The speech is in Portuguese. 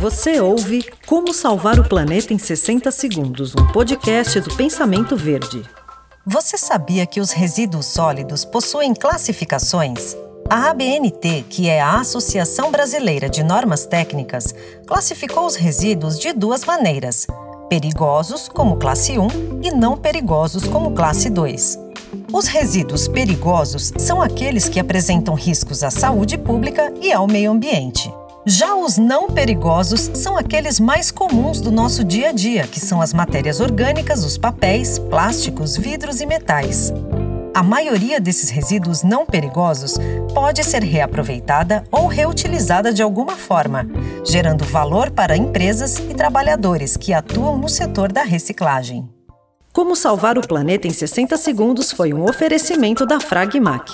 Você ouve Como Salvar o Planeta em 60 Segundos, um podcast do Pensamento Verde. Você sabia que os resíduos sólidos possuem classificações? A ABNT, que é a Associação Brasileira de Normas Técnicas, classificou os resíduos de duas maneiras: perigosos, como classe 1, e não perigosos, como classe 2. Os resíduos perigosos são aqueles que apresentam riscos à saúde pública e ao meio ambiente. Já os não perigosos são aqueles mais comuns do nosso dia a dia, que são as matérias orgânicas, os papéis, plásticos, vidros e metais. A maioria desses resíduos não perigosos pode ser reaproveitada ou reutilizada de alguma forma, gerando valor para empresas e trabalhadores que atuam no setor da reciclagem. Como salvar o planeta em 60 segundos foi um oferecimento da Fragmac.